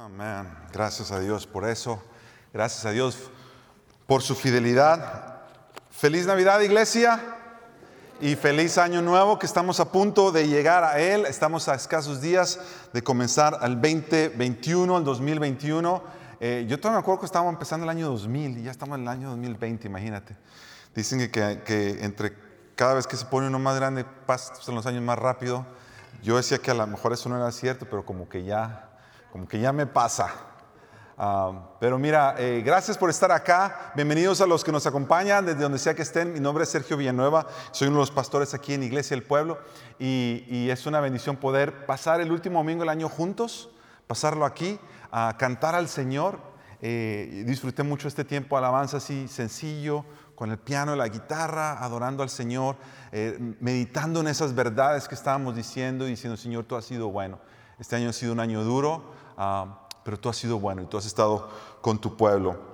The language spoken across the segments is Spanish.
Amén. Gracias a Dios por eso. Gracias a Dios por su fidelidad. Feliz Navidad, iglesia. Y feliz año nuevo que estamos a punto de llegar a él. Estamos a escasos días de comenzar al 2021, al 2021. Eh, yo todavía me acuerdo que estábamos empezando el año 2000 y ya estamos en el año 2020, imagínate. Dicen que, que entre cada vez que se pone uno más grande pasan los años más rápido. Yo decía que a lo mejor eso no era cierto, pero como que ya, como que ya me pasa. Ah, pero mira, eh, gracias por estar acá. Bienvenidos a los que nos acompañan desde donde sea que estén. Mi nombre es Sergio Villanueva. Soy uno de los pastores aquí en Iglesia del Pueblo. Y, y es una bendición poder pasar el último domingo del año juntos, pasarlo aquí, a cantar al Señor. Eh, disfruté mucho este tiempo alabanza así sencillo, con el piano y la guitarra, adorando al Señor, eh, meditando en esas verdades que estábamos diciendo y diciendo, Señor, tú has sido bueno. Este año ha sido un año duro, ah, pero tú has sido bueno y tú has estado con tu pueblo.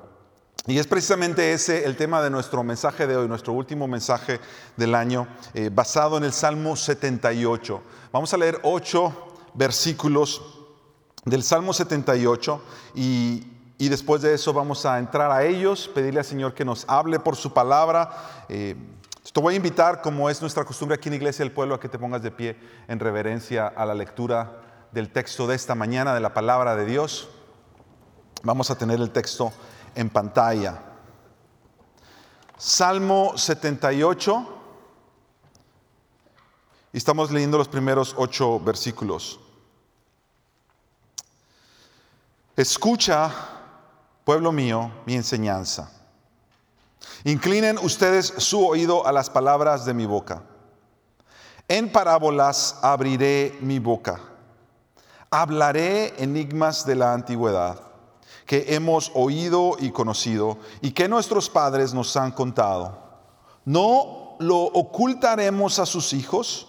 Y es precisamente ese el tema de nuestro mensaje de hoy, nuestro último mensaje del año, eh, basado en el Salmo 78. Vamos a leer ocho versículos del Salmo 78 y, y después de eso vamos a entrar a ellos, pedirle al Señor que nos hable por su palabra. Eh, te voy a invitar, como es nuestra costumbre aquí en Iglesia del Pueblo, a que te pongas de pie en reverencia a la lectura del texto de esta mañana, de la palabra de Dios. Vamos a tener el texto en pantalla. Salmo 78. Y estamos leyendo los primeros ocho versículos. Escucha, pueblo mío, mi enseñanza. Inclinen ustedes su oído a las palabras de mi boca. En parábolas abriré mi boca. Hablaré enigmas de la antigüedad que hemos oído y conocido y que nuestros padres nos han contado. No lo ocultaremos a sus hijos,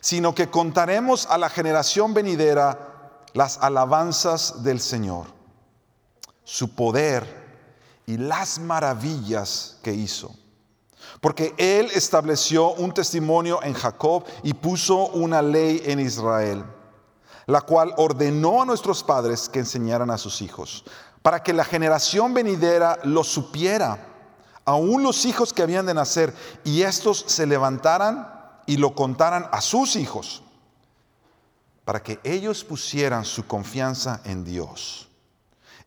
sino que contaremos a la generación venidera las alabanzas del Señor, su poder y las maravillas que hizo. Porque Él estableció un testimonio en Jacob y puso una ley en Israel, la cual ordenó a nuestros padres que enseñaran a sus hijos, para que la generación venidera lo supiera, aún los hijos que habían de nacer, y estos se levantaran y lo contaran a sus hijos para que ellos pusieran su confianza en Dios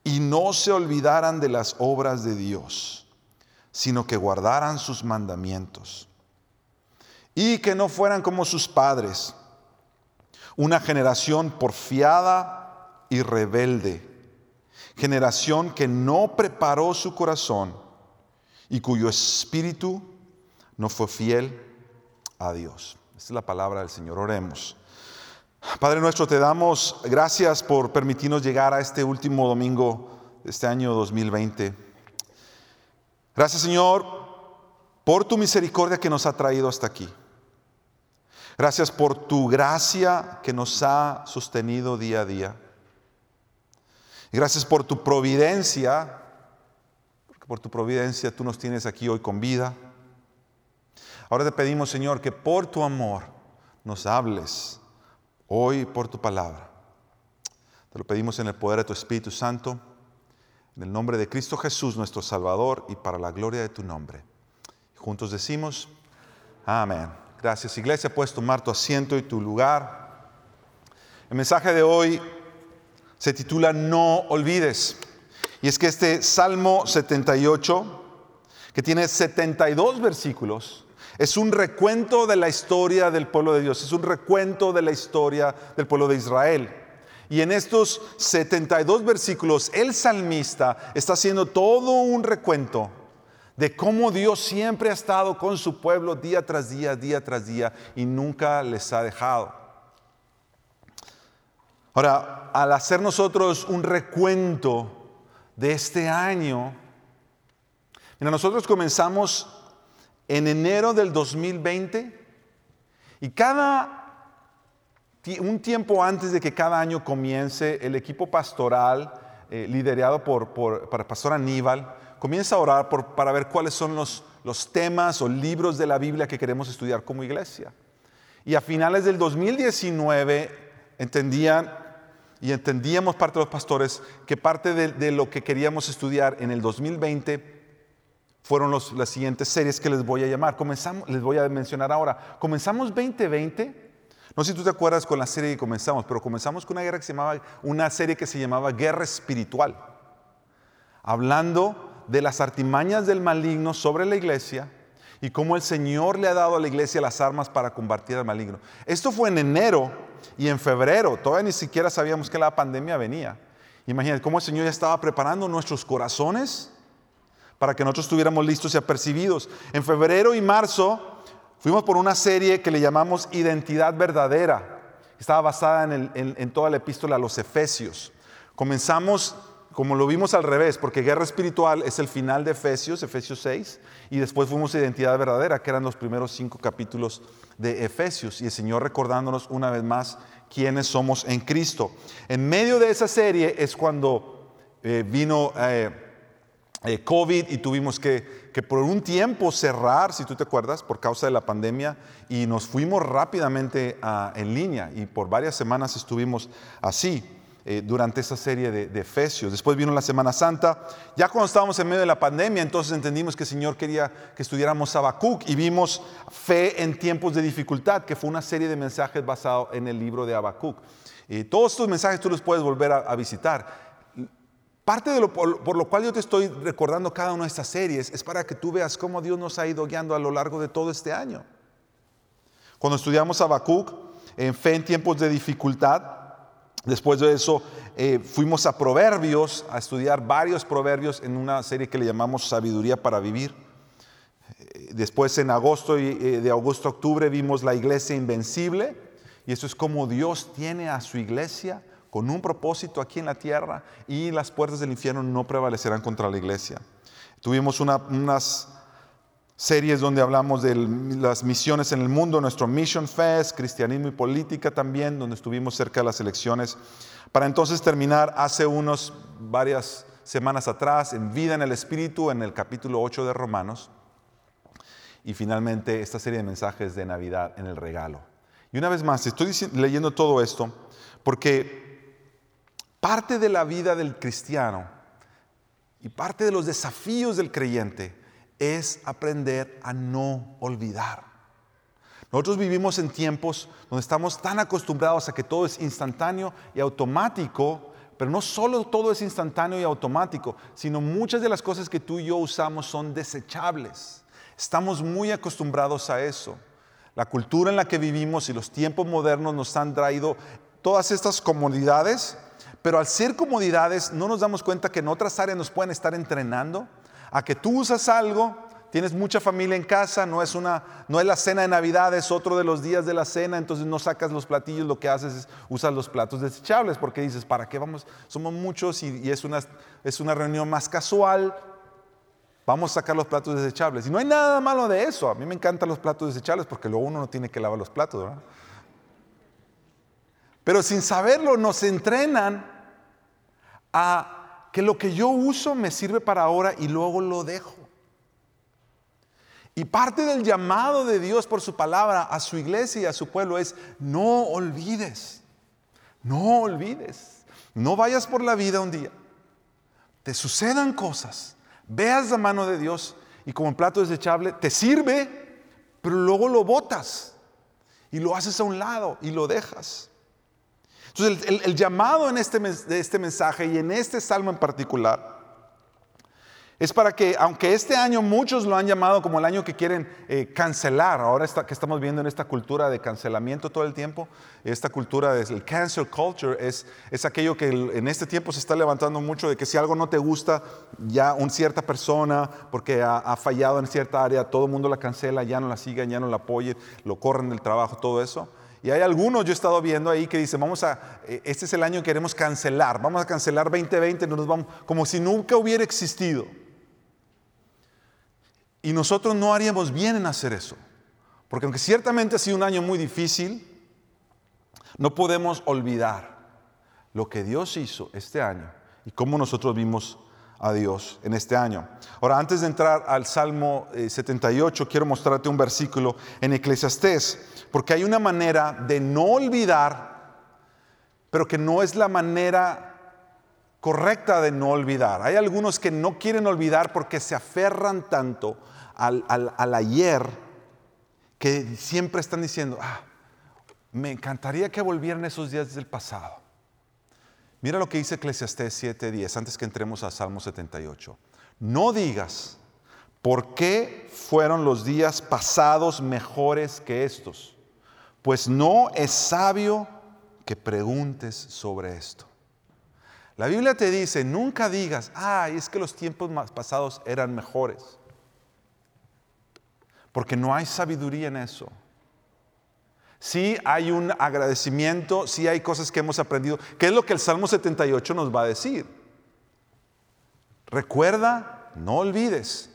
y no se olvidaran de las obras de Dios, sino que guardaran sus mandamientos y que no fueran como sus padres, una generación porfiada y rebelde, generación que no preparó su corazón y cuyo espíritu no fue fiel a Dios. Esta es la palabra del Señor. Oremos. Padre nuestro, te damos gracias por permitirnos llegar a este último domingo de este año 2020. Gracias Señor por tu misericordia que nos ha traído hasta aquí. Gracias por tu gracia que nos ha sostenido día a día. gracias por tu providencia, porque por tu providencia tú nos tienes aquí hoy con vida. Ahora te pedimos, Señor, que por tu amor nos hables hoy por tu palabra. Te lo pedimos en el poder de tu Espíritu Santo, en el nombre de Cristo Jesús, nuestro Salvador, y para la gloria de tu nombre. Juntos decimos, amén. Gracias iglesia, puedes tomar tu asiento y tu lugar. El mensaje de hoy se titula No olvides. Y es que este Salmo 78, que tiene 72 versículos, es un recuento de la historia del pueblo de Dios, es un recuento de la historia del pueblo de Israel. Y en estos 72 versículos, el salmista está haciendo todo un recuento de cómo Dios siempre ha estado con su pueblo día tras día, día tras día, y nunca les ha dejado. Ahora, al hacer nosotros un recuento de este año, mira, nosotros comenzamos en enero del 2020 y cada un tiempo antes de que cada año comience, el equipo pastoral, eh, liderado por, por, el pastor Aníbal, comienza a orar para ver cuáles son los, los temas o libros de la Biblia que queremos estudiar como iglesia. Y a finales del 2019 entendían y entendíamos parte de los pastores que parte de, lo que queríamos estudiar en el 2020 fueron las siguientes series que les voy a llamar. Comenzamos, les voy a mencionar ahora. Comenzamos 2020. No sé si tú te acuerdas con la serie que comenzamos, pero comenzamos con una guerra que se llamaba, una serie que se llamaba Guerra Espiritual, hablando de las artimañas del maligno sobre la iglesia y cómo el Señor le ha dado a la iglesia las armas para combatir al maligno. Esto fue en enero y en febrero, todavía ni siquiera sabíamos que la pandemia venía. Imagínate cómo el Señor ya estaba preparando nuestros corazones para que nosotros estuviéramos listos y apercibidos. En febrero y marzo fuimos por una serie que le llamamos Identidad Verdadera. Estaba basada en, en toda la epístola a los Efesios. Comenzamos como lo vimos al revés, porque guerra espiritual es el final de Efesios, Efesios 6, y después fuimos a identidad verdadera, que eran los primeros cinco capítulos de Efesios, y el Señor recordándonos una vez más quiénes somos en Cristo. En medio de esa serie es cuando eh, vino eh, eh, COVID y tuvimos que, que por un tiempo cerrar, si tú te acuerdas, por causa de la pandemia, y nos fuimos rápidamente en línea, y por varias semanas estuvimos así. Eh, durante esa serie de, Efesios. Después vino la Semana Santa. Ya cuando estábamos en medio de la pandemia, entonces entendimos que el Señor quería que estudiáramos Habacuc y vimos Fe en tiempos de dificultad, que fue una serie de mensajes basados en el libro de Habacuc. Y todos estos mensajes tú los puedes volver a, visitar. Parte de lo por, por, lo cual yo te estoy recordando cada una de estas series es para que tú veas cómo Dios nos ha ido guiando a lo largo de todo este año. Cuando estudiamos Habacuc en fe en tiempos de dificultad, Después de eso eh, fuimos a Proverbios, a estudiar varios proverbios en una serie que le llamamos Sabiduría para Vivir. Eh, después en agosto y eh, de agosto a octubre vimos la iglesia invencible y eso es como Dios tiene a su iglesia con un propósito aquí en la tierra y las puertas del infierno no prevalecerán contra la iglesia. Tuvimos unas series donde hablamos de las misiones en el mundo, nuestro Mission Fest, cristianismo y política también, donde estuvimos cerca de las elecciones, para entonces terminar hace unos varias semanas atrás en Vida en el Espíritu, en el capítulo 8 de Romanos, y finalmente esta serie de mensajes de Navidad en el regalo. Y una vez más, estoy leyendo todo esto porque parte de la vida del cristiano y parte de los desafíos del creyente es aprender a no olvidar. Nosotros vivimos en tiempos donde estamos tan acostumbrados a que todo es instantáneo y automático, pero no solo todo es instantáneo y automático, sino muchas de las cosas que tú y yo usamos son desechables. Estamos muy acostumbrados a eso. La cultura en la que vivimos y los tiempos modernos nos han traído todas estas comodidades, pero al ser comodidades no nos damos cuenta que en otras áreas nos pueden estar entrenando a que tú usas algo, tienes mucha familia en casa, no es, una, no es la cena de Navidad, es otro de los días de la cena, entonces no sacas los platillos, lo que haces es usas los platos desechables, porque dices, ¿para qué vamos? Somos muchos y, es, una, es una reunión más casual, vamos a sacar los platos desechables. Y no hay nada malo de eso, a mí me encantan los platos desechables porque luego uno no tiene que lavar los platos, ¿verdad? Pero sin saberlo nos entrenan a que lo que yo uso me sirve para ahora y luego lo dejo. Y parte del llamado de Dios por su palabra a su iglesia y a su pueblo es, no olvides, no olvides, no vayas por la vida un día, te sucedan cosas, veas la mano de Dios y como un plato desechable te sirve, pero luego lo botas y lo haces a un lado y lo dejas. Entonces, el, llamado en este, de este mensaje y en este salmo en particular es para que, aunque este año muchos lo han llamado como el año que quieren eh, cancelar, ahora que estamos viendo en esta cultura de cancelamiento todo el tiempo, esta cultura del cancel culture es, es aquello que en este tiempo se está levantando mucho de que si algo no te gusta, ya una cierta persona, porque ha, ha fallado en cierta área, todo el mundo la cancela, ya no la sigan, ya no la apoyen, lo corren del trabajo, todo eso. Y hay algunos, yo he estado viendo ahí que dicen, vamos a, eh, este es el año que queremos cancelar, vamos a cancelar 2020, nos vamos, como si nunca hubiera existido. Y nosotros no haríamos bien en hacer eso, porque aunque ciertamente ha sido un año muy difícil, no podemos olvidar lo que Dios hizo este año y cómo nosotros vimos a Dios en este año. Ahora, antes de entrar al Salmo 78, eh, quiero mostrarte un versículo en Eclesiastés porque hay una manera de no olvidar pero que no es la manera correcta de no olvidar. Hay algunos que no quieren olvidar porque se aferran tanto al, ayer que siempre están diciendo, ah, me encantaría que volvieran esos días del pasado. Mira lo que dice Eclesiastés 7:10 antes que entremos a Salmo 78. No digas, ¿por qué fueron los días pasados mejores que estos? Pues no es sabio que preguntes sobre esto. La Biblia te dice, nunca digas, ay, es que los tiempos pasados eran mejores. Porque no hay sabiduría en eso. Sí hay un agradecimiento, sí hay cosas que hemos aprendido. ¿Qué es lo que el Salmo 78 nos va a decir? Recuerda, no olvides.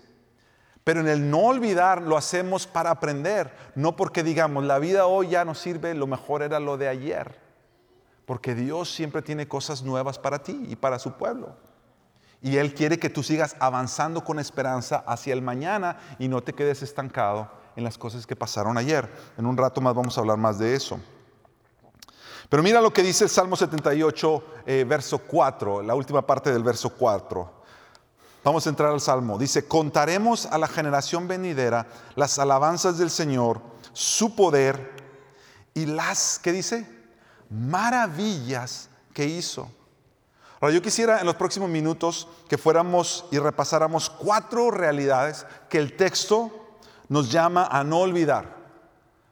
Pero en el no olvidar lo hacemos para aprender, no porque digamos, la vida hoy ya no sirve, lo mejor era lo de ayer. Porque Dios siempre tiene cosas nuevas para ti y para su pueblo. Y Él quiere que tú sigas avanzando con esperanza hacia el mañana y no te quedes estancado en las cosas que pasaron ayer. En un rato más vamos a hablar más de eso. Pero mira lo que dice el Salmo 78, eh, verso 4, la última parte del verso 4. Vamos a entrar al Salmo. Dice, contaremos a la generación venidera las alabanzas del Señor, su poder y las, ¿qué dice? maravillas que hizo. Ahora, yo quisiera en los próximos minutos que fuéramos y repasáramos cuatro realidades que el texto nos llama a no olvidar.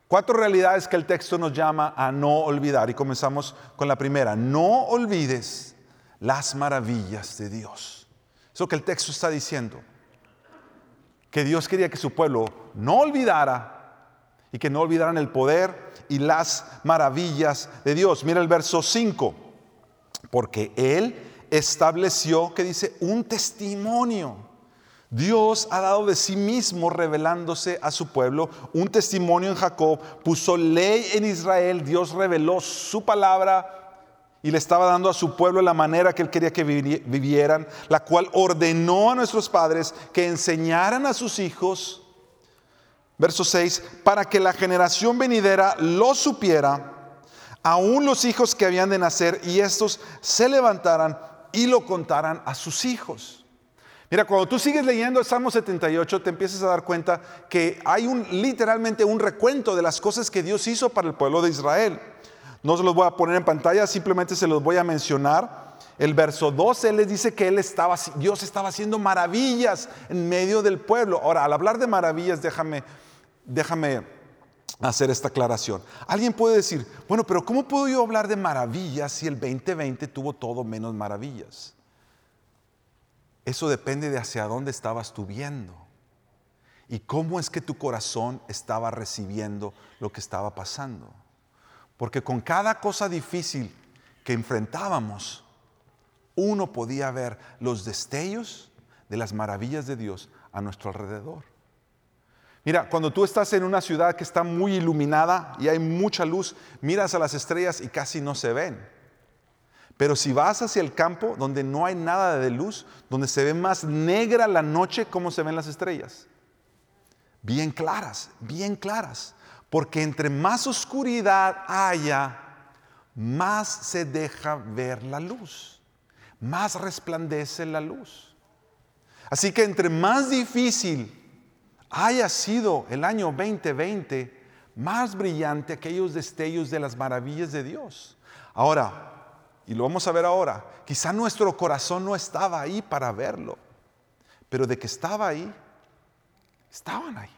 Cuatro realidades que el texto nos llama a no olvidar. Y comenzamos con la primera. No olvides las maravillas de Dios. Eso que el texto está diciendo. Que Dios quería que su pueblo no olvidara y que no olvidaran el poder y las maravillas de Dios. Mira el verso 5, porque Él estableció, que dice, un testimonio. Dios ha dado de sí mismo revelándose a su pueblo, un testimonio en Jacob, puso ley en Israel, Dios reveló su palabra y le estaba dando a su pueblo la manera que él quería que vivieran, la cual ordenó a nuestros padres que enseñaran a sus hijos. Verso 6, para que la generación venidera lo supiera, aún los hijos que habían de nacer, y estos se levantaran y lo contaran a sus hijos. Mira, cuando tú sigues leyendo el Salmo 78, te empiezas a dar cuenta que hay un, literalmente un recuento de las cosas que Dios hizo para el pueblo de Israel. No se los voy a poner en pantalla, simplemente se los voy a mencionar. El verso 12 les dice que él estaba, Dios estaba haciendo maravillas en medio del pueblo. Ahora, al hablar de maravillas, déjame déjame hacer esta aclaración. Alguien puede decir, bueno, pero ¿cómo puedo yo hablar de maravillas si el 2020 tuvo todo menos maravillas? Eso depende de hacia dónde estabas tú viendo y cómo es que tu corazón estaba recibiendo lo que estaba pasando. Porque con cada cosa difícil que enfrentábamos, uno podía ver los destellos de las maravillas de Dios a nuestro alrededor. Mira, cuando tú estás en una ciudad que está muy iluminada y hay mucha luz, miras a las estrellas y casi no se ven. Pero si vas hacia el campo donde no hay nada de luz, donde se ve más negra la noche, ¿cómo se ven las estrellas? Bien claras, bien claras. Porque entre más oscuridad haya, más se deja ver la luz, más resplandece la luz. Así que entre más difícil haya sido el año 2020 más brillante aquellos destellos de las maravillas de Dios. Ahora, y lo vamos a ver ahora, quizá nuestro corazón no estaba ahí para verlo, pero de que estaba ahí, estaban ahí.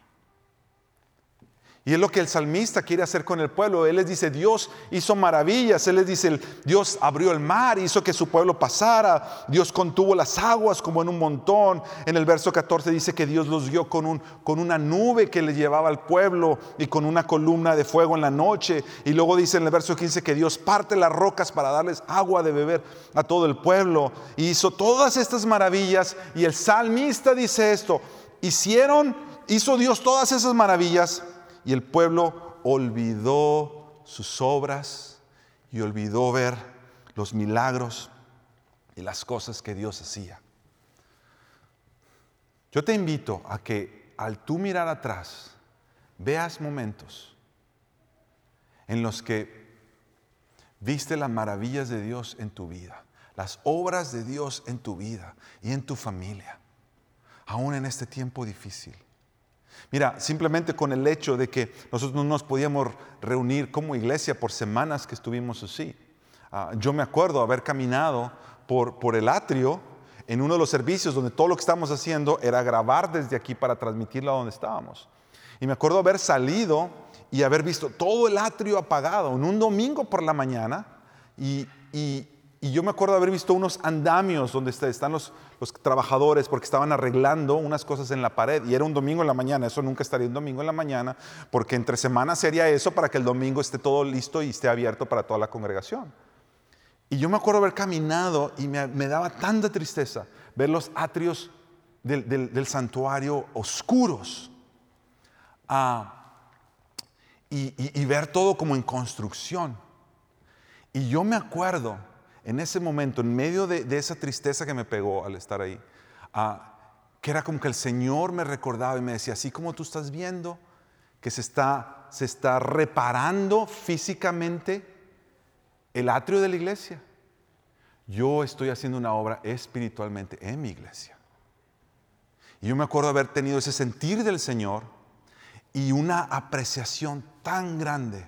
Y es lo que el salmista quiere hacer con el pueblo. Él les dice, Dios hizo maravillas. Él les dice, Dios abrió el mar, hizo que su pueblo pasara. Dios contuvo las aguas como en un montón. En el verso 14 dice que Dios los guió con, un, con una nube que le llevaba al pueblo y con una columna de fuego en la noche. Y luego dice en el verso 15 que Dios parte las rocas para darles agua de beber a todo el pueblo. Y hizo todas estas maravillas. Y el salmista dice esto, hicieron, hizo Dios todas esas maravillas y el pueblo olvidó sus obras y olvidó ver los milagros y las cosas que Dios hacía. Yo te invito a que al tú mirar atrás, veas momentos en los que viste las maravillas de Dios en tu vida, las obras de Dios en tu vida y en tu familia, aún en este tiempo difícil. Mira, simplemente con el hecho de que nosotros no nos podíamos reunir como iglesia por semanas que estuvimos así. Ah, yo me acuerdo haber caminado por, por el atrio en uno de los servicios donde todo lo que estábamos haciendo era grabar desde aquí para transmitirlo a donde estábamos. Y me acuerdo haber salido y haber visto todo el atrio apagado en un domingo por la mañana y, yo me acuerdo haber visto unos andamios donde están los, trabajadores porque estaban arreglando unas cosas en la pared y era un domingo en la mañana, eso nunca estaría un domingo en la mañana porque entre semanas sería eso para que el domingo esté todo listo y esté abierto para toda la congregación. Y yo me acuerdo haber caminado y me, daba tanta tristeza ver los atrios del, santuario oscuros. Ah, y, ver todo como en construcción. Y yo me acuerdo en ese momento, en medio de, esa tristeza que me pegó al estar ahí, ah, que era como que el Señor me recordaba y me decía, así como tú estás viendo que se está, se está reparando físicamente el atrio de la iglesia, yo estoy haciendo una obra espiritualmente en mi iglesia. Y yo me acuerdo haber tenido ese sentir del Señor y una apreciación tan grande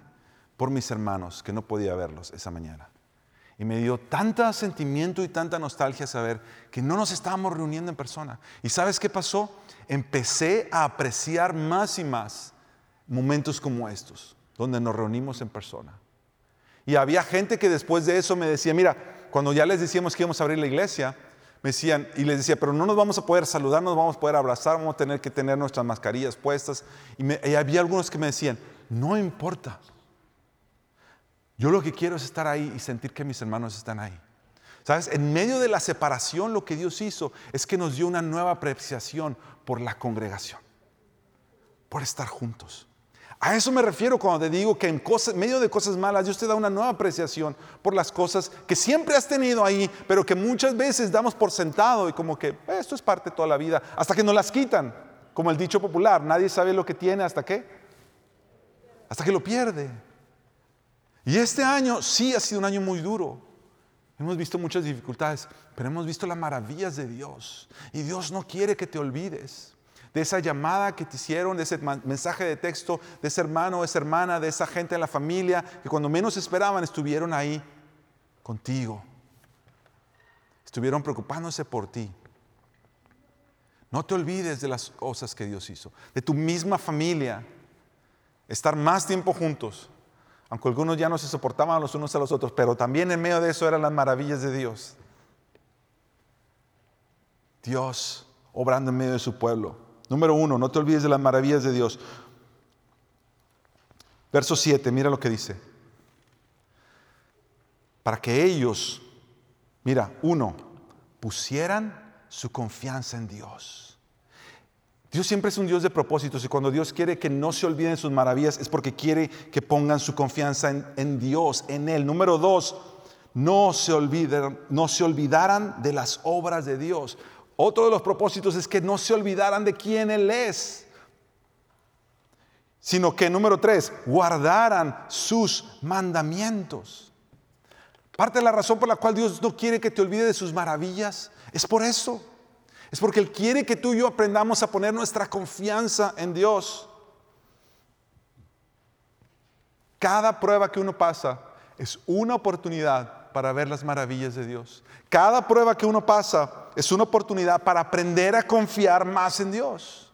por mis hermanos que no podía verlos esa mañana. Y me dio tanta sentimiento y tanta nostalgia saber que no nos estábamos reuniendo en persona. ¿Y sabes qué pasó? Empecé a apreciar más y más momentos como estos, donde nos reunimos en persona. Y había gente que después de eso me decía, mira, cuando ya les decíamos que íbamos a abrir la iglesia, me decían, y les decía, pero no nos vamos a poder saludar, no nos vamos a poder abrazar, vamos a tener que tener nuestras mascarillas puestas. Y, había algunos que me decían, no importa. Yo lo que quiero es estar ahí y sentir que mis hermanos están ahí. ¿Sabes? En medio de la separación lo que Dios hizo es que nos dio una nueva apreciación por la congregación, por estar juntos. A eso me refiero cuando te digo que en, medio de cosas malas Dios te da una nueva apreciación por las cosas que siempre has tenido ahí, pero que muchas veces damos por sentado y como que eh, esto es parte de toda la vida, hasta que nos las quitan, como el dicho popular, nadie sabe lo que tiene hasta qué, hasta que lo pierde. Y este año sí ha sido un año muy duro. Hemos visto muchas dificultades, pero hemos visto las maravillas de Dios. Y Dios no quiere que te olvides de esa llamada que te hicieron, de ese mensaje de texto, de ese hermano, de esa hermana, de esa gente en la familia, que cuando menos esperaban estuvieron ahí contigo. Estuvieron preocupándose por ti. No te olvides de las cosas que Dios hizo, de tu misma familia, estar más tiempo juntos, aunque algunos ya no se soportaban los unos a los otros, pero también en medio de eso eran las maravillas de Dios. Dios obrando en medio de su pueblo. Número uno, no te olvides de las maravillas de Dios. Verso 7, mira lo que dice. Para que ellos, mira, uno, pusieran su confianza en Dios. Dios siempre es un Dios de propósitos y cuando Dios quiere que no se olviden sus maravillas es porque quiere que pongan su confianza en, Dios, en Él. Número dos, no se, olviden, no se olvidaran de las obras de Dios. Otro de los propósitos es que no se olvidaran de quién Él es, sino que, número tres, guardaran sus mandamientos. Parte de la razón por la cual Dios no quiere que te olvides de sus maravillas es por eso. Es porque Él quiere que tú y yo aprendamos a poner nuestra confianza en Dios. Cada prueba que uno pasa es una oportunidad para ver las maravillas de Dios. Cada prueba que uno pasa es una oportunidad para aprender a confiar más en Dios.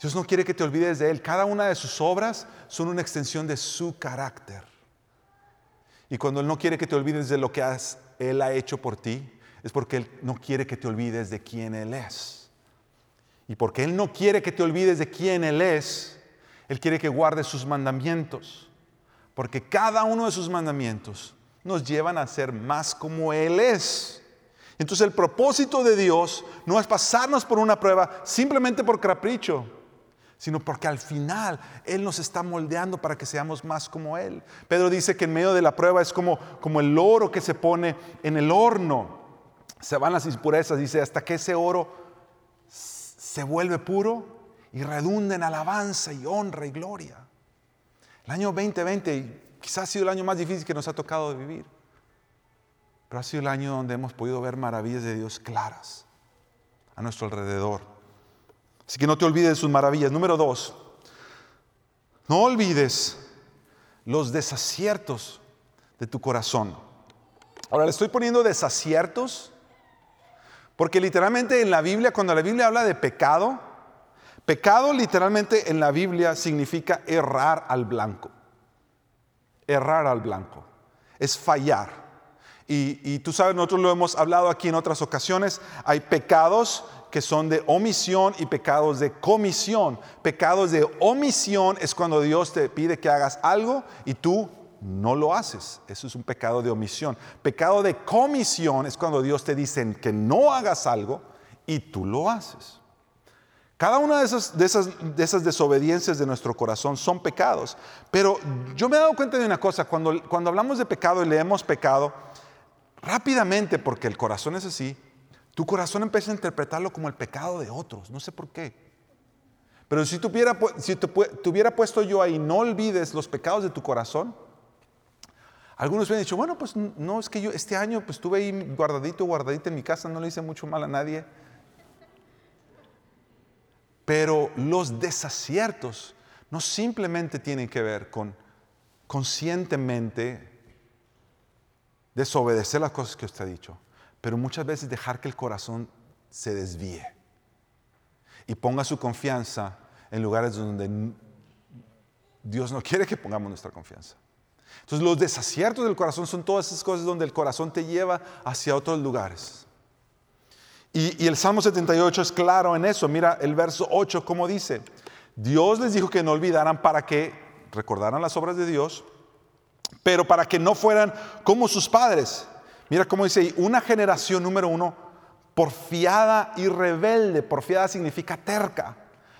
Dios no quiere que te olvides de Él. Cada una de sus obras son una extensión de su carácter. Y cuando Él no quiere que te olvides de lo que Él ha hecho por ti, es porque Él no quiere que te olvides de quién Él es. Y porque Él no quiere que te olvides de quién Él es, Él quiere que guardes sus mandamientos. Porque cada uno de sus mandamientos nos llevan a ser más como Él es. Entonces el propósito de Dios no es pasarnos por una prueba simplemente por capricho, sino porque al final Él nos está moldeando para que seamos más como Él. Pedro dice que en medio de la prueba es como, como el oro que se pone en el horno. Se van las impurezas, dice, hasta que ese oro se vuelve puro y redunda en alabanza y honra y gloria. El año 2020, quizás ha sido el año más difícil que nos ha tocado vivir. Pero ha sido el año donde hemos podido ver maravillas de Dios claras a nuestro alrededor. Así que no te olvides de sus maravillas. Número dos, no olvides los desaciertos de tu corazón. Ahora le estoy poniendo desaciertos porque literalmente en la Biblia, cuando la Biblia habla de pecado, pecado literalmente en la Biblia significa errar al blanco. Errar al blanco. Es fallar. Y, y, tú sabes, nosotros lo hemos hablado aquí en otras ocasiones, hay pecados que son de omisión y pecados de comisión. Pecados de omisión es cuando Dios te pide que hagas algo y tú no lo haces. Eso es un pecado de omisión. Pecado de comisión es cuando Dios te dice que no hagas algo y tú lo haces. Cada una de esas, de desobediencias de nuestro corazón son pecados. Pero yo me he dado cuenta de una cosa, cuando, hablamos de pecado y leemos pecado, rápidamente, porque el corazón es así, tu corazón empieza a interpretarlo como el pecado de otros, no sé por qué. Pero si, tuviera, si te, hubiera puesto yo ahí, no olvides los pecados de tu corazón. Algunos me han dicho, bueno, pues no, es que yo este año pues estuve ahí guardadito, guardadito en mi casa, no le hice mucho mal a nadie. Pero los desaciertos no simplemente tienen que ver con conscientemente desobedecer las cosas que usted ha dicho pero muchas veces dejar que el corazón se desvíe y ponga su confianza en lugares donde Dios no quiere que pongamos nuestra confianza. Entonces los desaciertos del corazón son todas esas cosas donde el corazón te lleva hacia otros lugares. Y, el Salmo 78 es claro en eso. Mira el verso 8, como dice, Dios les dijo que no olvidaran para que recordaran las obras de Dios, pero para que no fueran como sus padres Mira cómo dice una generación número uno, porfiada y rebelde. Porfiada significa terca.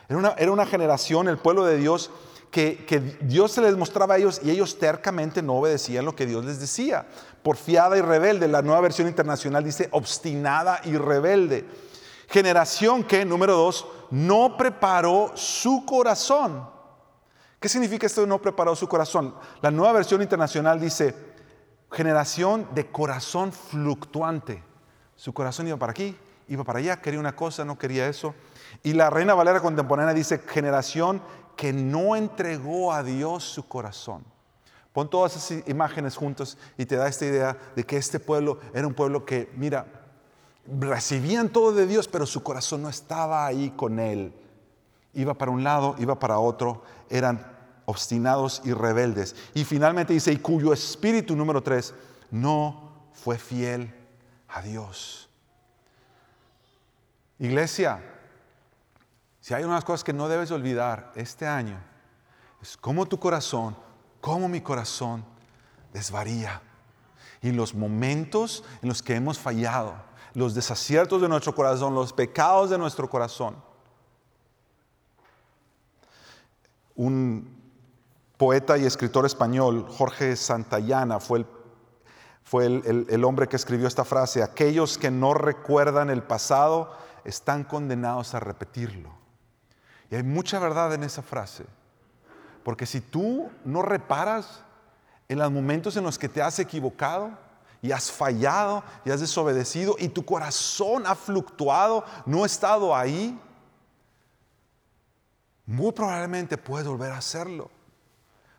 Era una generación, el pueblo de Dios, que, Dios se les mostraba a ellos y ellos tercamente no obedecían lo que Dios les decía. Porfiada y rebelde. La nueva versión internacional dice obstinada y rebelde. Generación que, número dos, no preparó su corazón. ¿Qué significa esto de no preparó su corazón? La nueva versión internacional dice generación de corazón fluctuante. Su corazón iba para aquí, iba para allá, quería una cosa, no quería eso. Y la Reina Valera contemporánea dice generación que no entregó a Dios su corazón. Pon todas esas imágenes juntos y te da esta idea de que este pueblo era un pueblo que, mira, recibían todo de Dios, pero su corazón no estaba ahí con Él. Iba para un lado, iba para otro, eran obstinados y rebeldes. Y finalmente dice, y cuyo espíritu número tres no fue fiel a Dios. Iglesia, si hay unas cosas que no debes olvidar este año, es cómo tu corazón, cómo mi corazón desvaría. Y los momentos en los que hemos fallado, los desaciertos de nuestro corazón, los pecados de nuestro corazón. Un poeta y escritor español Jorge Santayana fue, el, fue el, hombre que escribió esta frase, aquellos que no recuerdan el pasado están condenados a repetirlo. Y hay mucha verdad en esa frase, porque si tú no reparas en los momentos en los que te has equivocado, y has fallado y has desobedecido y tu corazón ha fluctuado, no ha estado ahí, muy probablemente puedes volver a hacerlo.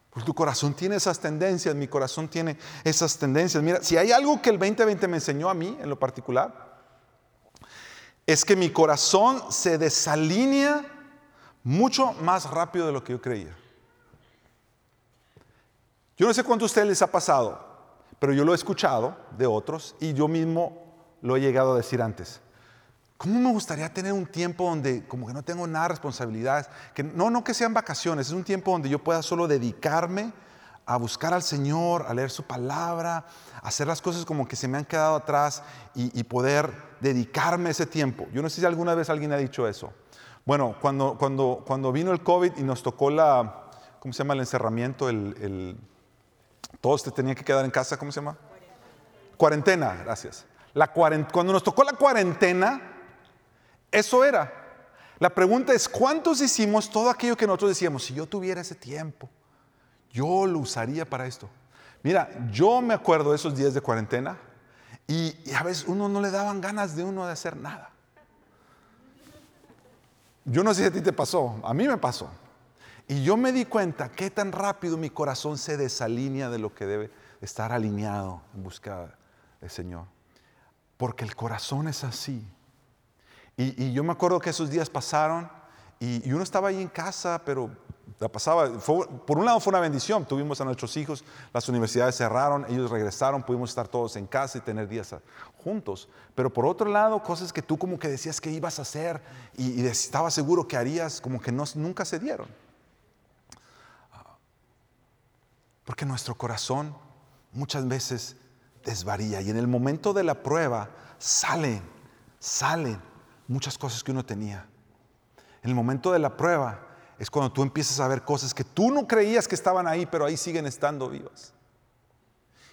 Porque tu corazón tiene esas tendencias, mi corazón tiene esas tendencias. Mira, si hay algo que el 2020 me enseñó a mí en lo particular, es que mi corazón se desalinea mucho más rápido de lo que yo creía. Yo no sé cuánto a ustedes les ha pasado, pero yo lo he escuchado de otros y yo mismo lo he llegado a decir antes. ¿Cómo me gustaría tener un tiempo donde como que no tengo nada de responsabilidades? Que no, no que sean vacaciones, es un tiempo donde yo pueda solo dedicarme a buscar al Señor, a leer su palabra, a hacer las cosas como que se me han quedado atrás y, poder dedicarme ese tiempo. Yo no sé si alguna vez alguien ha dicho eso. Bueno, cuando, cuando, cuando vino el COVID y nos tocó la, ¿cómo se llama el encerramiento? El, todos te tenían que quedar en casa, ¿cómo se llama? Cuarentena, gracias. La cuando nos tocó la cuarentena, eso era. La pregunta es, ¿cuántos hicimos todo aquello que nosotros decíamos? Si yo tuviera ese tiempo, yo lo usaría para esto. Mira, yo me acuerdo de esos días de cuarentena y, y a veces uno no le daban ganas de uno de hacer nada. Yo no sé si a ti te pasó, a mí me pasó. Y yo me di cuenta qué tan rápido mi corazón se desalinea de lo que debe estar alineado en busca del Señor. Porque el corazón es así. Y, yo me acuerdo que esos días pasaron y, uno estaba ahí en casa, pero la pasaba, por un lado fue una bendición, tuvimos a nuestros hijos, las universidades cerraron, ellos regresaron, pudimos estar todos en casa y tener días juntos. Pero por otro lado, cosas que tú como que decías que ibas a hacer y, y estabas seguro que harías, como que no, nunca se dieron. Porque nuestro corazón muchas veces desvaría y en el momento de la prueba salen, salen muchas cosas que uno tenía. En el momento de la prueba es cuando tú empiezas a ver cosas que tú no creías que estaban ahí, pero ahí siguen estando vivas.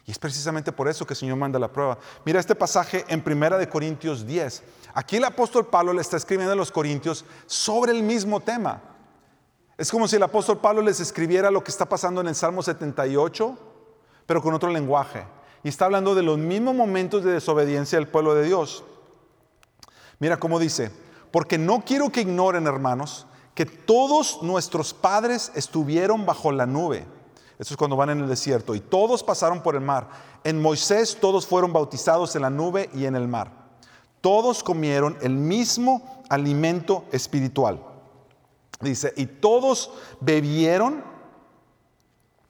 Y es precisamente por eso que el Señor manda la prueba. Mira este pasaje en Primera de Corintios 10. Aquí el apóstol Pablo le está escribiendo a los corintios sobre el mismo tema. Es como si el apóstol Pablo les escribiera lo que está pasando en el Salmo 78, pero con otro lenguaje. Y está hablando de los mismos momentos de desobediencia del pueblo de Dios. Mira cómo dice, porque no quiero que ignoren, hermanos, que todos nuestros padres estuvieron bajo la nube. Eso es cuando van en el desierto. Y todos pasaron por el mar. En Moisés todos fueron bautizados en la nube y en el mar. Todos comieron el mismo alimento espiritual Dice, y todos bebieron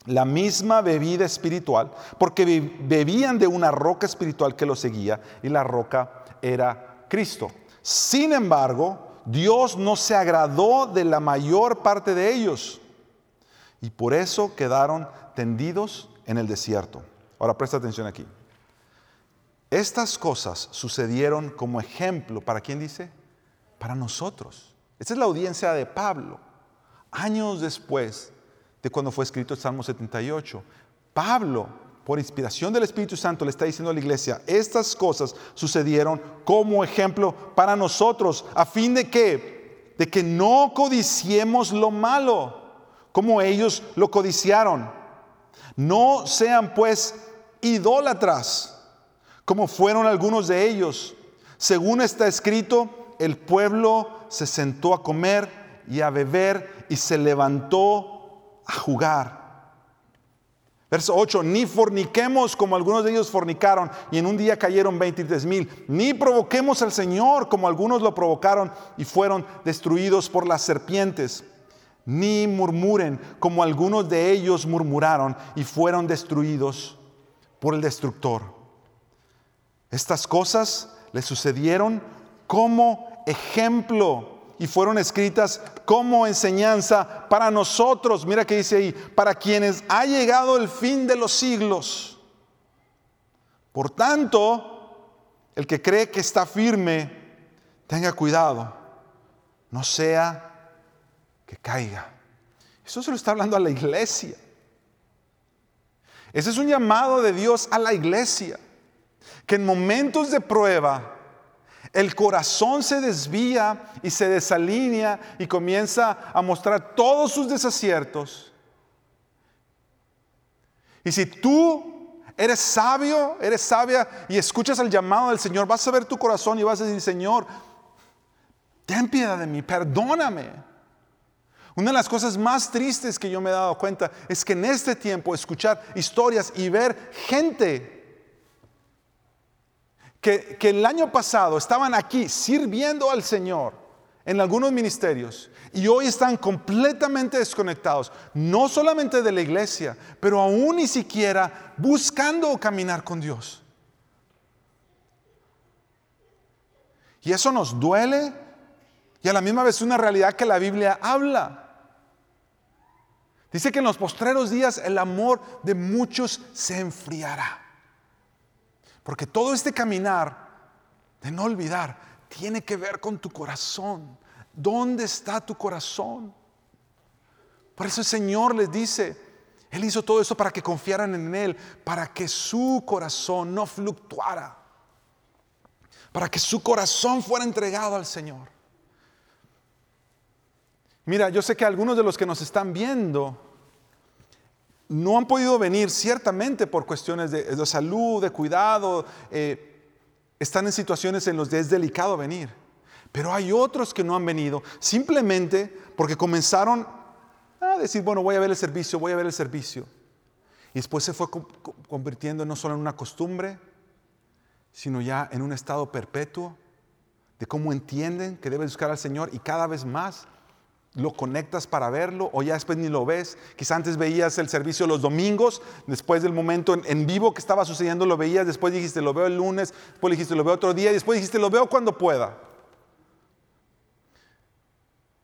la misma bebida espiritual, porque bebían de una roca espiritual que los seguía, y la roca era Cristo. Sin embargo, Dios no se agradó de la mayor parte de ellos, y por eso quedaron tendidos en el desierto. Ahora presta atención aquí. Estas cosas sucedieron como ejemplo, ¿para quién dice? Para nosotros esta es la audiencia de Pablo, años después de cuando fue escrito el Salmo 78. Pablo, por inspiración del Espíritu Santo, le está diciendo a la iglesia, estas cosas sucedieron como ejemplo para nosotros, a fin de que, de que no codiciemos lo malo, como ellos lo codiciaron. No sean pues idólatras, como fueron algunos de ellos. Según está escrito, el pueblo se sentó a comer y a beber y se levantó a jugar. Verso 8, ni forniquemos como algunos de ellos fornicaron y en un día cayeron 23 mil, ni provoquemos al Señor como algunos lo provocaron y fueron destruidos por las serpientes, ni murmuren como algunos de ellos murmuraron y fueron destruidos por el destructor. Estas cosas le sucedieron como ejemplo y fueron escritas como enseñanza para nosotros. Mira que dice ahí, para quienes ha llegado el fin de los siglos. Por tanto, el que cree que está firme, tenga cuidado, no sea que caiga. Eso se lo está hablando a la iglesia. Ese es un llamado de Dios a la iglesia, que en momentos de prueba, el corazón se desvía y se desalinea y comienza a mostrar todos sus desaciertos. Y si tú eres sabio, eres sabia y escuchas el llamado del Señor, vas a ver tu corazón y vas a decir, Señor, ten piedad de mí, perdóname. Una de las cosas más tristes que yo me he dado cuenta es que en este tiempo escuchar historias y ver gente que, el año pasado estaban aquí sirviendo al Señor en algunos ministerios y hoy están completamente desconectados, no solamente de la iglesia, pero aún ni siquiera buscando caminar con Dios. Y eso nos duele y a la misma vez una realidad que la Biblia habla. Dice que en los postreros días el amor de muchos se enfriará. Porque todo este caminar de no olvidar tiene que ver con tu corazón. ¿Dónde está tu corazón? Por eso el Señor les dice, Él hizo todo eso para que confiaran en Él, para que su corazón no fluctuara, para que su corazón fuera entregado al Señor. Mira, yo sé que algunos de los que nos están viendo no han podido venir ciertamente por cuestiones de, salud, de cuidado, eh, están en situaciones en las que es delicado venir. Pero hay otros que no han venido simplemente porque comenzaron a decir, bueno, voy a ver el servicio, voy a ver el servicio. Y después se fue convirtiendo no solo en una costumbre, sino ya en un estado perpetuo de cómo entienden que deben buscar al Señor y cada vez más lo conectas para verlo o ya después ni lo ves. Quizás antes veías el servicio los domingos, después del momento en, vivo que estaba sucediendo lo veías, después dijiste lo veo el lunes, después dijiste lo veo otro día y después dijiste lo veo cuando pueda.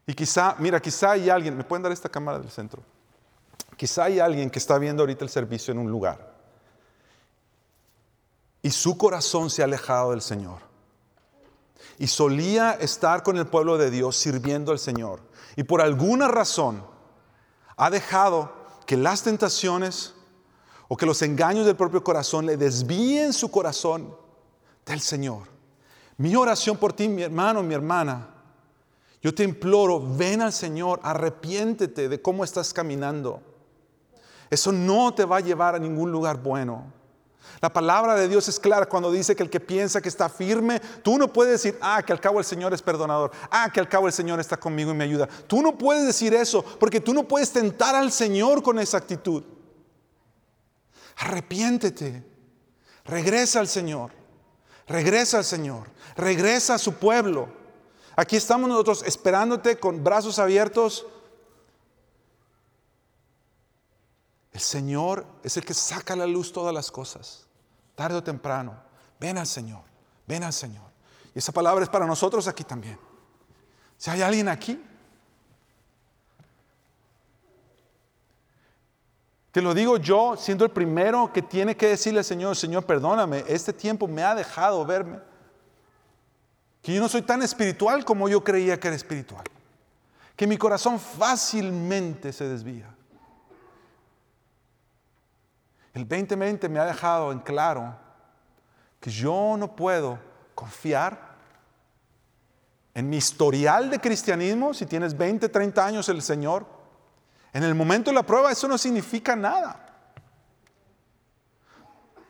Y quizá, mira, quizá hay alguien, ¿me pueden dar esta cámara del centro? Quizá hay alguien que está viendo ahorita el servicio en un lugar y su corazón se ha alejado del Señor. Y solía estar con el pueblo de Dios sirviendo al Señor. Y por alguna razón ha dejado que las tentaciones o que los engaños del propio corazón le desvíen su corazón del Señor. Mi oración por ti, mi hermano, mi hermana, yo te imploro, ven al Señor, arrepiéntete de cómo estás caminando. Eso no te va a llevar a ningún lugar bueno. La palabra de Dios es clara cuando dice que el que piensa que está firme, tú no puedes decir, ah, que al cabo el Señor es perdonador, ah, que al cabo el Señor está conmigo y me ayuda. Tú no puedes decir eso porque tú no puedes tentar al Señor con esa actitud. Arrepiéntete, regresa al Señor, regresa al Señor, regresa a su pueblo. Aquí estamos nosotros esperándote con brazos abiertos El Señor es el que saca a la luz todas las cosas, tarde o temprano. Ven al Señor, ven al Señor. Y esa palabra es para nosotros aquí también. Si hay alguien aquí, te lo digo yo, siendo el primero que tiene que decirle al Señor, Señor, perdóname, este tiempo me ha dejado verme. Que yo no soy tan espiritual como yo creía que era espiritual. Que mi corazón fácilmente se desvía. El 2020 me ha dejado en claro que yo no puedo confiar en mi historial de cristianismo, si tienes 20, 30 años el Señor, en el momento de la prueba eso no significa nada.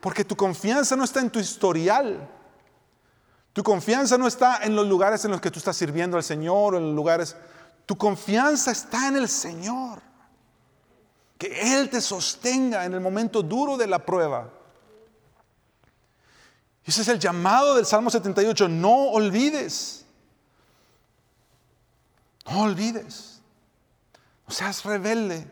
Porque tu confianza no está en tu historial. Tu confianza no está en los lugares en los que tú estás sirviendo al Señor o en los lugares. Tu confianza está en el Señor. Que Él te sostenga en el momento duro de la prueba. Ese es el llamado del Salmo 78. No olvides. No olvides. No seas rebelde.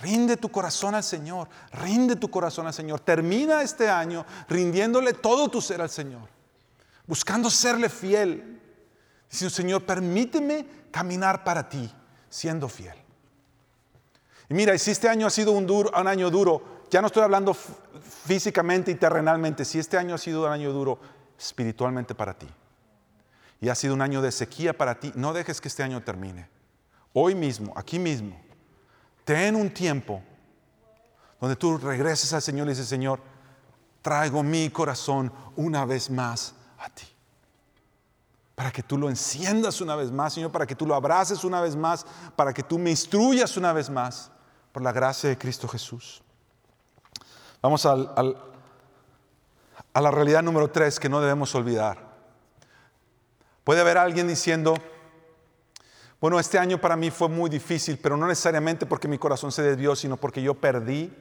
Rinde tu corazón al Señor. Rinde tu corazón al Señor. Termina este año rindiéndole todo tu ser al Señor. Buscando serle fiel. Diciendo, Señor, permíteme caminar para ti siendo fiel. Mira, si este año ha sido un, duro, un año duro, ya no estoy hablando físicamente y terrenalmente, si este año ha sido un año duro espiritualmente para ti, y ha sido un año de sequía para ti, no dejes que este año termine. Hoy mismo, aquí mismo, ten un tiempo donde tú regreses al Señor y dices, Señor, traigo mi corazón una vez más a ti para que tú lo enciendas una vez más, Señor, para que tú lo abraces una vez más, para que tú me instruyas una vez más por la gracia de Cristo Jesús. Vamos a la realidad número tres que no debemos olvidar. Puede haber alguien diciendo, bueno, este año para mí fue muy difícil, pero no necesariamente porque mi corazón se desvió, sino porque yo perdí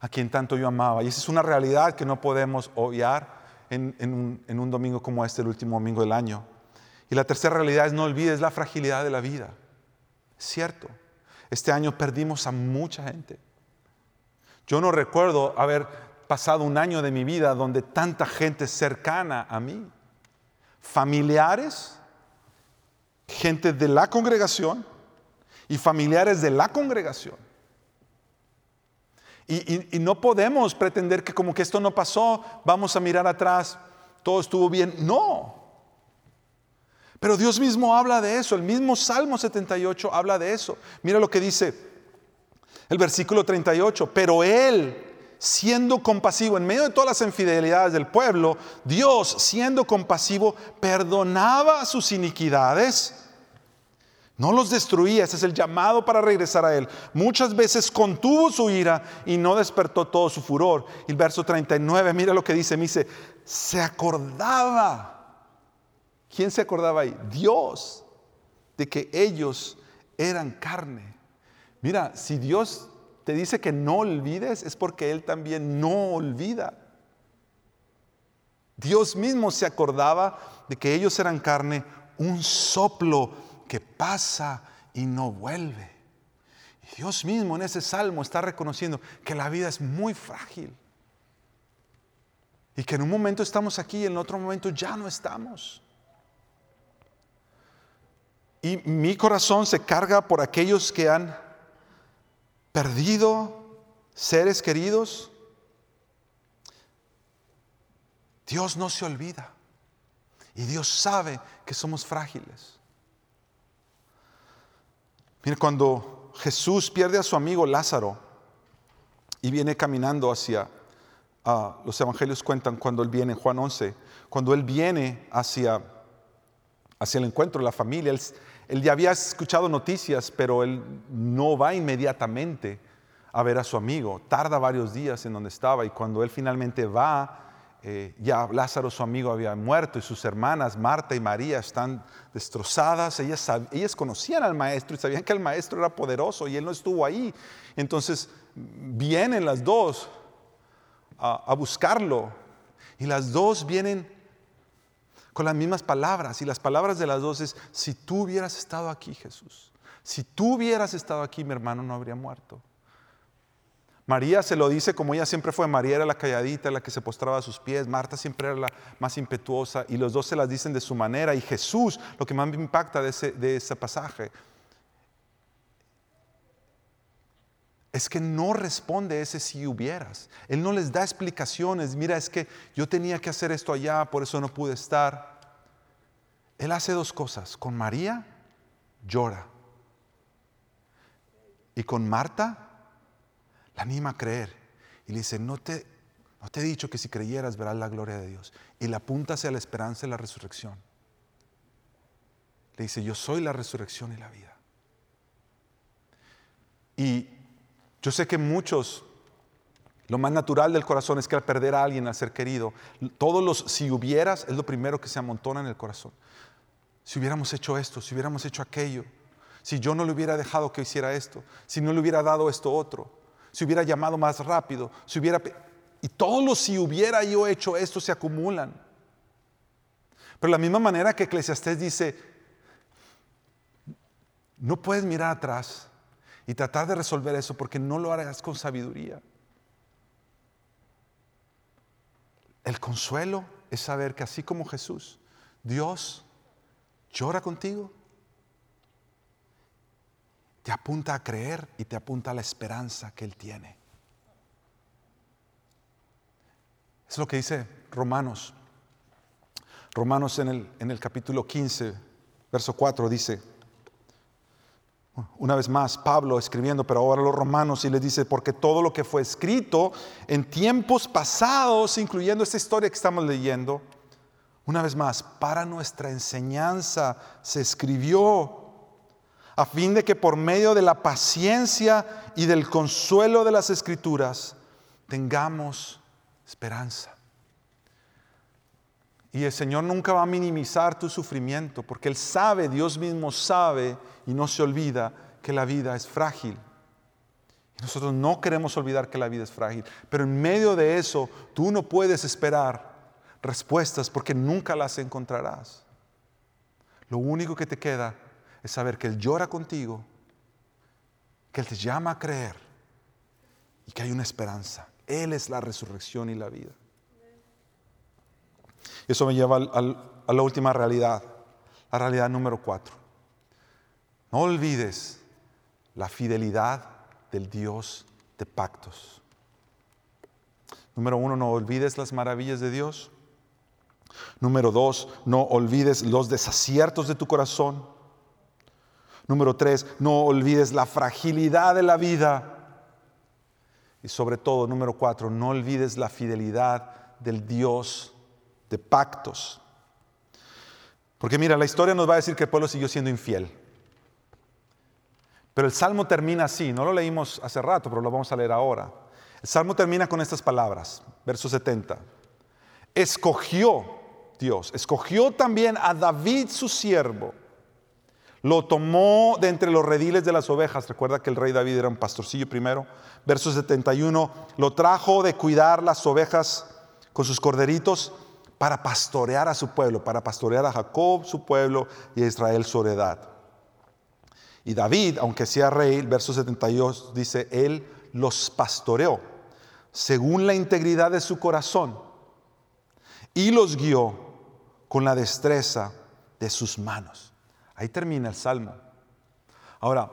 a quien tanto yo amaba. Y esa es una realidad que no podemos obviar en, un, en un domingo como este, el último domingo del año. Y la tercera realidad es no olvides la fragilidad de la vida. Es cierto. Este año perdimos a mucha gente. Yo no recuerdo haber pasado un año de mi vida donde tanta gente cercana a mí, familiares, gente de la congregación y familiares de la congregación. Y, no podemos pretender que como que esto no pasó, vamos a mirar atrás, todo estuvo bien. No. Pero Dios mismo habla de eso, el mismo Salmo 78 habla de eso. Mira lo que dice el versículo 38, pero Él siendo compasivo en medio de todas las infidelidades del pueblo, Dios siendo compasivo perdonaba sus iniquidades, No los destruía, ese es el llamado para regresar a Él. Muchas veces contuvo su ira y no despertó todo su furor. Y el verso 39, mira lo que dice, me dice, se acordaba. ¿Quién se acordaba ahí? Dios, de que ellos eran carne. Mira, si Dios te dice que no olvides, es porque Él también no olvida. Dios mismo se acordaba de que ellos eran carne, un soplo que pasa y no vuelve. Y Dios mismo en ese salmo está reconociendo que la vida es muy frágil. Y que en un momento estamos aquí y en otro momento ya no estamos. Y mi corazón se carga por aquellos que han perdido seres queridos. Dios no se olvida. Y Dios sabe que somos frágiles. Mire, cuando Jesús pierde a su amigo Lázaro y viene caminando hacia, ah, los evangelios cuentan cuando él viene, Juan 11, cuando él viene hacia, hacia el encuentro de la familia, él, él ya había escuchado noticias, pero él no va inmediatamente a ver a su amigo, tarda varios días en donde estaba y cuando él finalmente va, eh, ya Lázaro, su amigo, había muerto y sus hermanas, Marta y María, están destrozadas. Ellas, ellas conocían al maestro y sabían que el maestro era poderoso y él no estuvo ahí. Entonces vienen las dos a, a buscarlo y las dos vienen con las mismas palabras y las palabras de las dos es, si tú hubieras estado aquí, Jesús, si tú hubieras estado aquí, mi hermano no habría muerto. María se lo dice como ella siempre fue. María era la calladita, la que se postraba a sus pies. Marta siempre era la más impetuosa. Y los dos se las dicen de su manera. Y Jesús, lo que más me impacta de ese, de ese pasaje, es que no responde ese si hubieras. Él no les da explicaciones. Mira, es que yo tenía que hacer esto allá, por eso no pude estar. Él hace dos cosas. Con María llora. Y con Marta anima a creer y le dice, no te, no te he dicho que si creyeras verás la gloria de Dios. Y le apunta hacia la esperanza y la resurrección. Le dice, yo soy la resurrección y la vida. Y yo sé que muchos, lo más natural del corazón es que al perder a alguien, al ser querido, todos los si hubieras es lo primero que se amontona en el corazón. Si hubiéramos hecho esto, si hubiéramos hecho aquello, si yo no le hubiera dejado que hiciera esto, si no le hubiera dado esto otro, si hubiera llamado más rápido, si hubiera... Y todos los si hubiera yo hecho esto se acumulan. Pero de la misma manera que Eclesiastés dice, no puedes mirar atrás y tratar de resolver eso porque no lo harás con sabiduría. El consuelo es saber que así como Jesús, Dios llora contigo, te apunta a creer y te apunta a la esperanza que Él tiene. Es lo que dice Romanos. Romanos en el, en el capítulo 15, verso 4 dice, una vez más, Pablo escribiendo, pero ahora los romanos, y les dice, porque todo lo que fue escrito en tiempos pasados, incluyendo esta historia que estamos leyendo, una vez más, para nuestra enseñanza se escribió a fin de que por medio de la paciencia y del consuelo de las escrituras tengamos esperanza. Y el Señor nunca va a minimizar tu sufrimiento, porque Él sabe, Dios mismo sabe y no se olvida que la vida es frágil. Y nosotros no queremos olvidar que la vida es frágil, pero en medio de eso tú no puedes esperar respuestas porque nunca las encontrarás. Lo único que te queda es saber que Él llora contigo, que Él te llama a creer y que hay una esperanza. Él es la resurrección y la vida. Eso me lleva a la última realidad, la realidad número cuatro. No olvides la fidelidad del Dios de pactos. Número uno, no olvides las maravillas de Dios. Número dos, no olvides los desaciertos de tu corazón. Número tres, no olvides la fragilidad de la vida. Y sobre todo, número cuatro, no olvides la fidelidad del Dios de pactos. Porque mira, la historia nos va a decir que el pueblo siguió siendo infiel. Pero el salmo termina así, no lo leímos hace rato, pero lo vamos a leer ahora. El salmo termina con estas palabras, verso 70. Escogió Dios, escogió también a David su siervo lo tomó de entre los rediles de las ovejas. Recuerda que el rey David era un pastorcillo primero. Verso 71. Lo trajo de cuidar las ovejas con sus corderitos para pastorear a su pueblo, para pastorear a Jacob, su pueblo, y a Israel, su heredad. Y David, aunque sea rey, el verso 72 dice, él los pastoreó según la integridad de su corazón y los guió con la destreza de sus manos. Ahí termina el salmo. Ahora,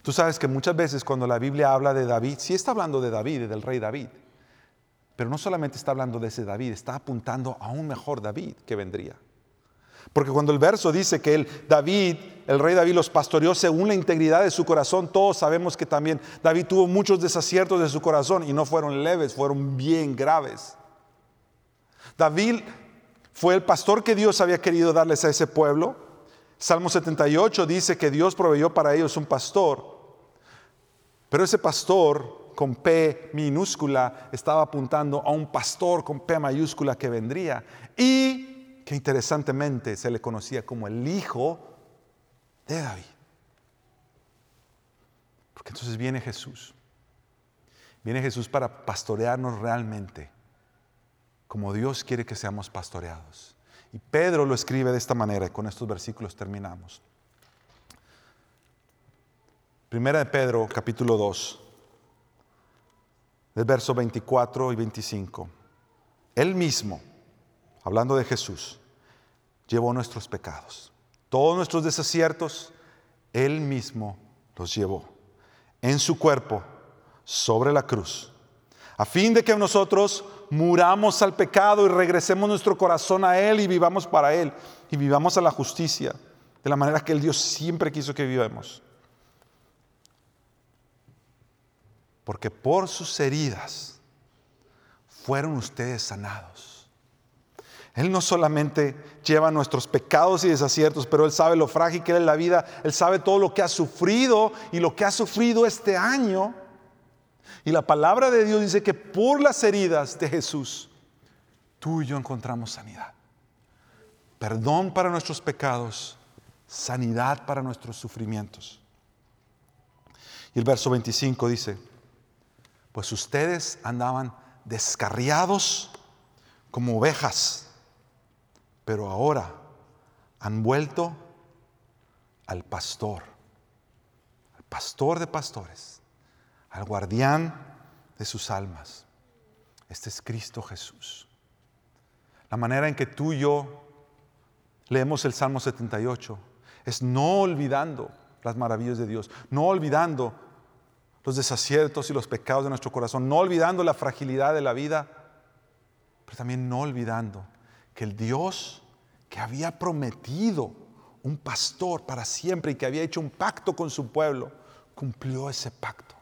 tú sabes que muchas veces cuando la Biblia habla de David, sí está hablando de David, del rey David, pero no solamente está hablando de ese David, está apuntando a un mejor David que vendría. Porque cuando el verso dice que el David, el rey David los pastoreó según la integridad de su corazón, todos sabemos que también David tuvo muchos desaciertos de su corazón y no fueron leves, fueron bien graves. David fue el pastor que Dios había querido darles a ese pueblo, Salmo 78 dice que Dios proveyó para ellos un pastor, pero ese pastor con P minúscula estaba apuntando a un pastor con P mayúscula que vendría y que interesantemente se le conocía como el hijo de David. Porque entonces viene Jesús. Viene Jesús para pastorearnos realmente, como Dios quiere que seamos pastoreados. Y Pedro lo escribe de esta manera, y con estos versículos terminamos. Primera de Pedro, capítulo 2, del verso 24 y 25. Él mismo, hablando de Jesús, llevó nuestros pecados. Todos nuestros desaciertos, Él mismo los llevó en su cuerpo sobre la cruz, a fin de que nosotros muramos al pecado y regresemos nuestro corazón a Él y vivamos para Él y vivamos a la justicia de la manera que el Dios siempre quiso que vivamos. Porque por sus heridas fueron ustedes sanados. Él no solamente lleva nuestros pecados y desaciertos, pero Él sabe lo frágil que es la vida, Él sabe todo lo que ha sufrido y lo que ha sufrido este año y la palabra de Dios dice que por las heridas de Jesús, tú y yo encontramos sanidad. Perdón para nuestros pecados, sanidad para nuestros sufrimientos. Y el verso 25 dice, pues ustedes andaban descarriados como ovejas, pero ahora han vuelto al pastor, al pastor de pastores al guardián de sus almas. Este es Cristo Jesús. La manera en que tú y yo leemos el Salmo 78 es no olvidando las maravillas de Dios, no olvidando los desaciertos y los pecados de nuestro corazón, no olvidando la fragilidad de la vida, pero también no olvidando que el Dios que había prometido un pastor para siempre y que había hecho un pacto con su pueblo, cumplió ese pacto.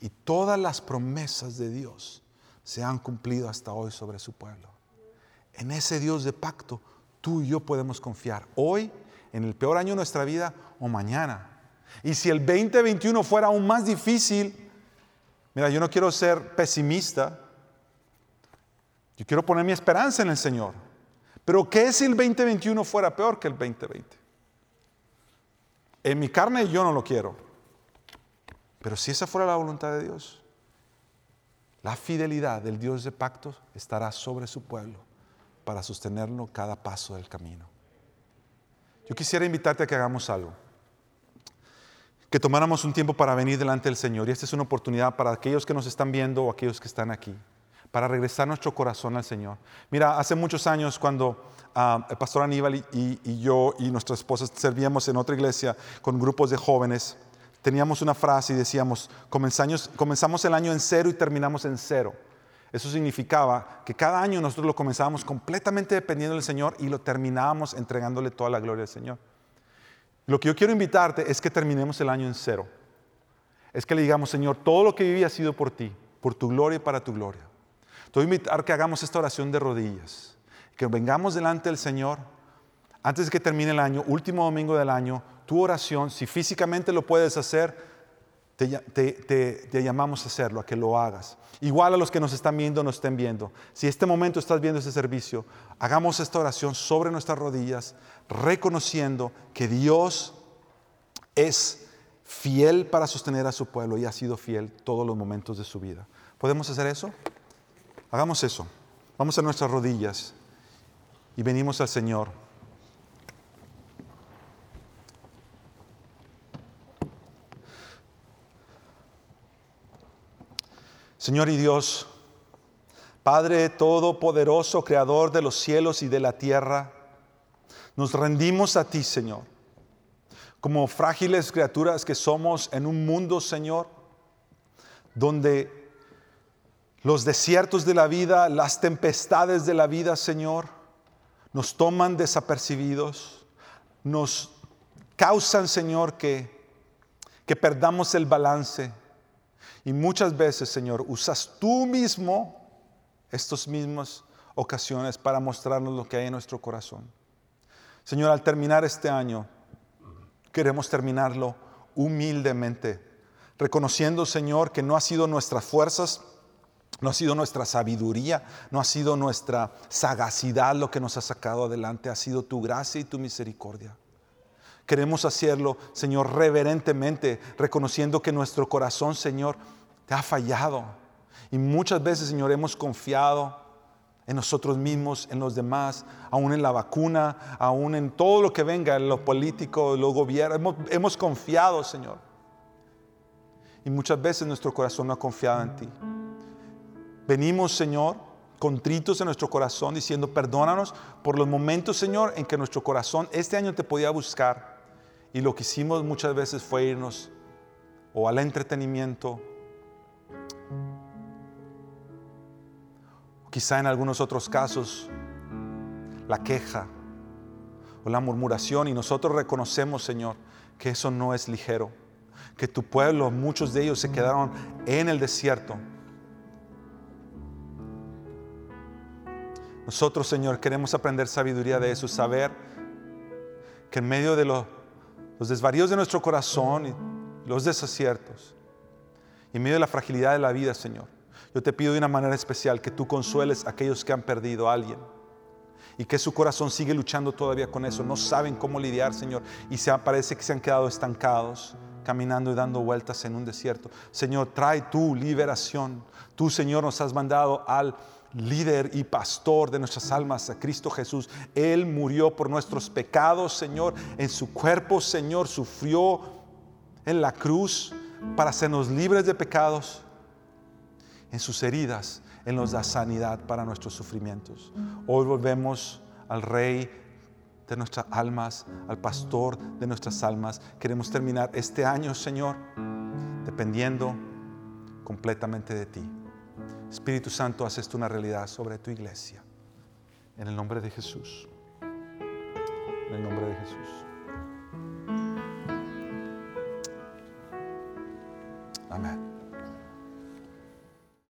Y todas las promesas de Dios se han cumplido hasta hoy sobre su pueblo. En ese Dios de pacto, tú y yo podemos confiar hoy, en el peor año de nuestra vida o mañana. Y si el 2021 fuera aún más difícil, mira, yo no quiero ser pesimista, yo quiero poner mi esperanza en el Señor. Pero ¿qué si el 2021 fuera peor que el 2020? En mi carne yo no lo quiero. Pero si esa fuera la voluntad de Dios, la fidelidad del Dios de pactos estará sobre su pueblo para sostenerlo cada paso del camino. Yo quisiera invitarte a que hagamos algo, que tomáramos un tiempo para venir delante del Señor. Y esta es una oportunidad para aquellos que nos están viendo o aquellos que están aquí, para regresar nuestro corazón al Señor. Mira, hace muchos años cuando ah, el pastor Aníbal y, yo y nuestras esposas servíamos en otra iglesia con grupos de jóvenes, teníamos una frase y decíamos, comenzamos, el año en cero y terminamos en cero. Eso significaba que cada año nosotros lo comenzábamos completamente dependiendo del Señor y lo terminábamos entregándole toda la gloria al Señor. Lo que yo quiero invitarte es que terminemos el año en cero. Es que le digamos, Señor, todo lo que viví ha sido por ti, por tu gloria y para tu gloria. Te voy a invitar que hagamos esta oración de rodillas, que vengamos delante del Señor antes de que termine el año, último domingo del año, tu oración, si físicamente lo puedes hacer, te, llamamos a hacerlo, a que lo hagas. Igual a los que nos están viendo, nos estén viendo. Si este momento estás viendo ese servicio, hagamos esta oración sobre nuestras rodillas, reconociendo que Dios es fiel para sostener a su pueblo y ha sido fiel todos los momentos de su vida. ¿Podemos hacer eso? Hagamos eso. Vamos a nuestras rodillas y venimos al Señor. Señor y Dios, Padre Todopoderoso, Creador de los cielos y de la tierra, nos rendimos a ti, Señor, como frágiles criaturas que somos en un mundo, Señor, donde los desiertos de la vida, las tempestades de la vida, Señor, nos toman desapercibidos, nos causan, Señor, que, que perdamos el balance y muchas veces, Señor, usas tú mismo estas mismas ocasiones para mostrarnos lo que hay en nuestro corazón. Señor, al terminar este año, queremos terminarlo humildemente, reconociendo, Señor, que no ha sido nuestras fuerzas, no ha sido nuestra sabiduría, no ha sido nuestra sagacidad lo que nos ha sacado adelante, ha sido tu gracia y tu misericordia. Queremos hacerlo, Señor, reverentemente, reconociendo que nuestro corazón, Señor, te ha fallado. Y muchas veces, Señor, hemos confiado en nosotros mismos, en los demás, aún en la vacuna, aún en todo lo que venga, en lo político, en lo gobierno. Hemos, confiado, Señor. Y muchas veces nuestro corazón no ha confiado en ti. Venimos, Señor, contritos en nuestro corazón, diciendo, perdónanos por los momentos, Señor, en que nuestro corazón este año te podía buscar y lo que hicimos muchas veces fue irnos o al entretenimiento, quizá en algunos otros casos la queja o la murmuración y nosotros reconocemos, Señor, que eso no es ligero, que tu pueblo, muchos de ellos se quedaron en el desierto. Nosotros, Señor, queremos aprender sabiduría de eso, saber que en medio de los los desvaríos de nuestro corazón y los desaciertos. Y en medio de la fragilidad de la vida, Señor, yo te pido de una manera especial que tú consueles a aquellos que han perdido a alguien y que su corazón sigue luchando todavía con eso. No saben cómo lidiar, Señor, y se parece que se han quedado estancados, caminando y dando vueltas en un desierto. Señor, trae tu liberación. Tú, Señor, nos has mandado al líder y pastor de nuestras almas, a Cristo Jesús. Él murió por nuestros pecados, Señor. En su cuerpo, Señor, sufrió en la cruz para hacernos libres de pecados. En sus heridas, Él nos da sanidad para nuestros sufrimientos. Hoy volvemos al Rey de nuestras almas, al pastor de nuestras almas. Queremos terminar este año, Señor, dependiendo completamente de ti. Espíritu Santo, haz esto una realidad sobre tu iglesia. En el nombre de Jesús. En el nombre de Jesús. Amén.